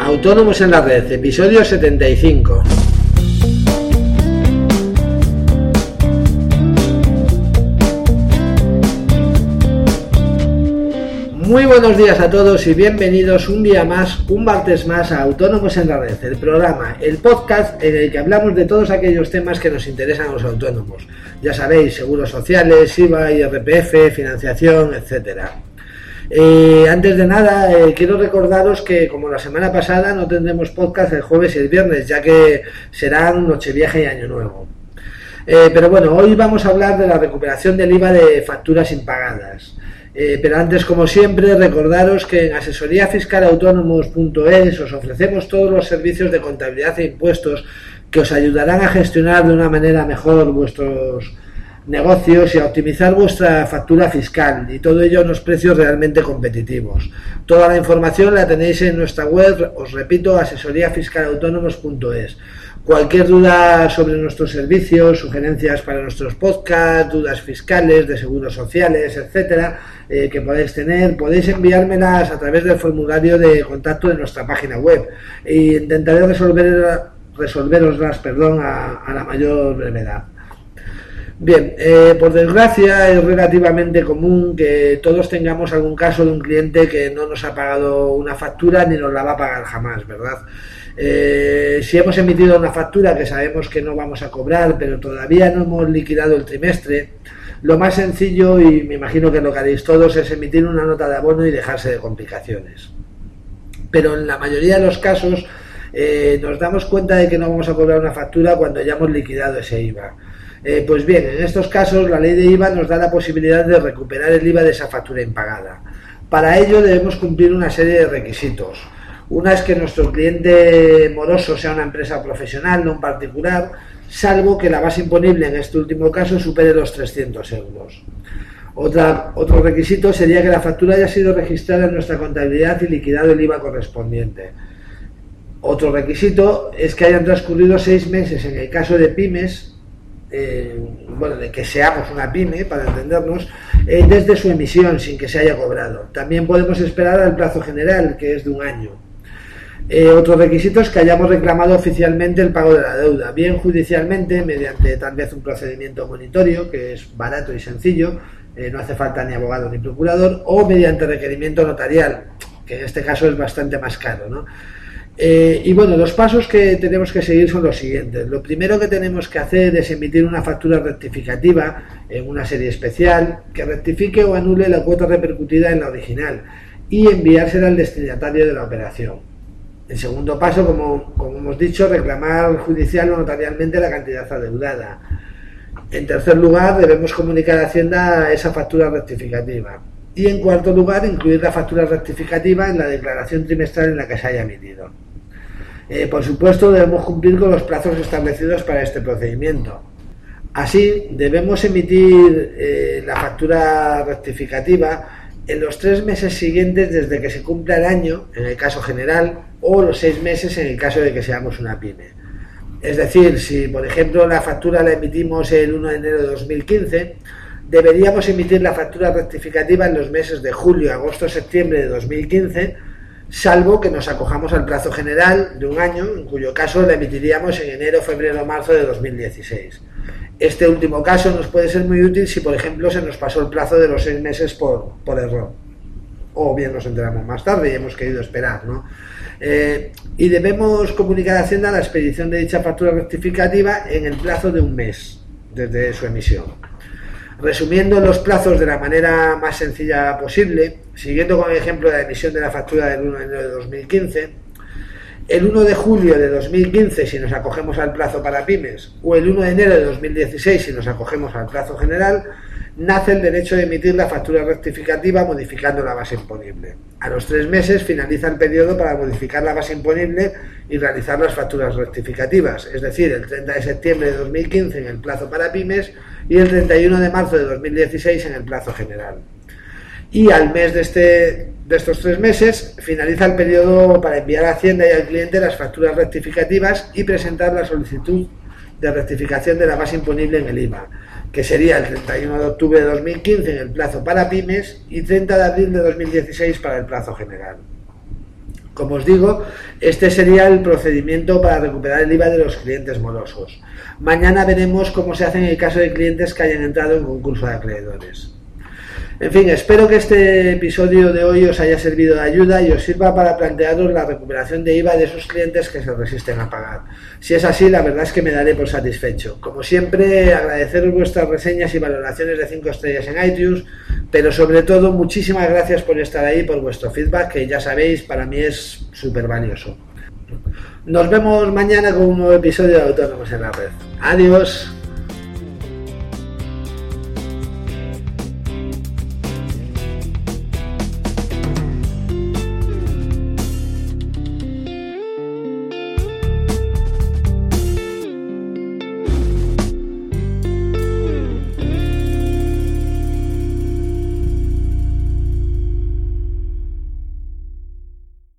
Autónomos en la Red, episodio 75. Muy buenos días a todos y bienvenidos un día más, un martes más a Autónomos en la Red, el programa, el podcast en el que hablamos de todos aquellos temas que nos interesan a los autónomos. Ya sabéis, seguros sociales, IVA, IRPF, financiación, etcétera. Eh, antes de nada, eh, quiero recordaros que como la semana pasada no tendremos podcast el jueves y el viernes, ya que serán Nochevieja y Año Nuevo. Eh, pero bueno, hoy vamos a hablar de la recuperación del IVA de facturas impagadas. pero antes, como siempre, recordaros que en asesoríafiscalautónomos.es os ofrecemos todos los servicios de contabilidad e impuestos que os ayudarán a gestionar de una manera mejor vuestros negocios y a optimizar vuestra factura fiscal y todo ello a unos precios realmente competitivos. Toda la información la tenéis en nuestra web, os repito, asesoríafiscalautónomos.es. Cualquier duda sobre nuestros servicios, sugerencias para nuestros podcasts, dudas fiscales, de seguros sociales, etcétera, eh, que podéis tener, podéis enviármelas a través del formulario de contacto de nuestra página web e intentaré resolver, resolveroslas perdón, a la mayor brevedad. Bien, eh, por desgracia es relativamente común que todos tengamos algún caso de un cliente que no nos ha pagado una factura ni nos la va a pagar jamás, ¿verdad? Eh, si hemos emitido una factura que sabemos que no vamos a cobrar, pero todavía no hemos liquidado el trimestre, lo más sencillo, y me imagino que lo que haréis todos, es emitir una nota de abono y dejarse de complicaciones. Pero en la mayoría de los casos eh, nos damos cuenta de que no vamos a cobrar una factura cuando ya hemos liquidado ese IVA. Eh, pues bien, en estos casos la ley de IVA nos da la posibilidad de recuperar el IVA de esa factura impagada. Para ello debemos cumplir una serie de requisitos. Una es que nuestro cliente moroso sea una empresa profesional, no un particular, salvo que la base imponible en este último caso supere los 300 euros. otro requisito sería que la factura haya sido registrada en nuestra contabilidad y liquidado el IVA correspondiente. Otro requisito es que hayan transcurrido seis meses en el caso de pymes eh, bueno, de que seamos una pyme, para entendernos, eh, desde su emisión sin que se haya cobrado. También podemos esperar al plazo general, que es de un año. Eh, otro requisito es que hayamos reclamado oficialmente el pago de la deuda, bien judicialmente, mediante tal vez un procedimiento monitorio, que es barato y sencillo, no hace falta ni abogado ni procurador, o mediante requerimiento notarial, que en este caso es bastante más caro. ¿no? Eh, y bueno, los pasos que tenemos que seguir son los siguientes. Lo primero que tenemos que hacer es emitir una factura rectificativa en una serie especial que rectifique o anule la cuota repercutida en la original y enviársela al destinatario de la operación. El segundo paso, como, como hemos dicho, reclamar judicial o notarialmente la cantidad adeudada. En tercer lugar, debemos comunicar a Hacienda esa factura rectificativa. Y en cuarto lugar, incluir la factura rectificativa en la declaración trimestral en la que se haya emitido. Eh, por supuesto, debemos cumplir con los plazos establecidos para este procedimiento. Así, debemos emitir eh, la factura rectificativa en los tres meses siguientes desde que se cumpla el año, en el caso general, o los seis meses en el caso de que seamos una pyme. Es decir, si por ejemplo la factura la emitimos el 1 de enero de 2015, deberíamos emitir la factura rectificativa en los meses de julio, agosto, septiembre de 2015 salvo que nos acojamos al plazo general de un año, en cuyo caso la emitiríamos en enero, febrero o marzo de 2016. Este último caso nos puede ser muy útil si, por ejemplo, se nos pasó el plazo de los seis meses por, error. O bien nos enteramos más tarde y hemos querido esperar, ¿no? Eh, y debemos comunicar a Hacienda la expedición de dicha factura rectificativa en el plazo de un mes desde su emisión. Resumiendo los plazos de la manera más sencilla posible, siguiendo con el ejemplo de la emisión de la factura del 1 de enero de 2015, el 1 de julio de 2015 si nos acogemos al plazo para pymes o el 1 de enero de 2016 si nos acogemos al plazo general, nace el derecho de emitir la factura rectificativa modificando la base imponible. A los tres meses finaliza el periodo para modificar la base imponible y realizar las facturas rectificativas, es decir, el 30 de septiembre de 2015 en el plazo para pymes y el 31 de marzo de 2016 en el plazo general. Y al mes de, este, de estos tres meses finaliza el periodo para enviar a Hacienda y al cliente las facturas rectificativas y presentar la solicitud de rectificación de la base imponible en el IVA, que sería el 31 de octubre de 2015 en el plazo para pymes y 30 de abril de 2016 para el plazo general. Como os digo, este sería el procedimiento para recuperar el IVA de los clientes morosos. Mañana veremos cómo se hace en el caso de clientes que hayan entrado en concurso de acreedores. En fin, espero que este episodio de hoy os haya servido de ayuda y os sirva para plantearos la recuperación de IVA de esos clientes que se resisten a pagar. Si es así, la verdad es que me daré por satisfecho. Como siempre, agradeceros vuestras reseñas y valoraciones de 5 estrellas en iTunes, pero sobre todo muchísimas gracias por estar ahí, por vuestro feedback, que ya sabéis, para mí es súper valioso. Nos vemos mañana con un nuevo episodio de Autónomos en la Red. Adiós.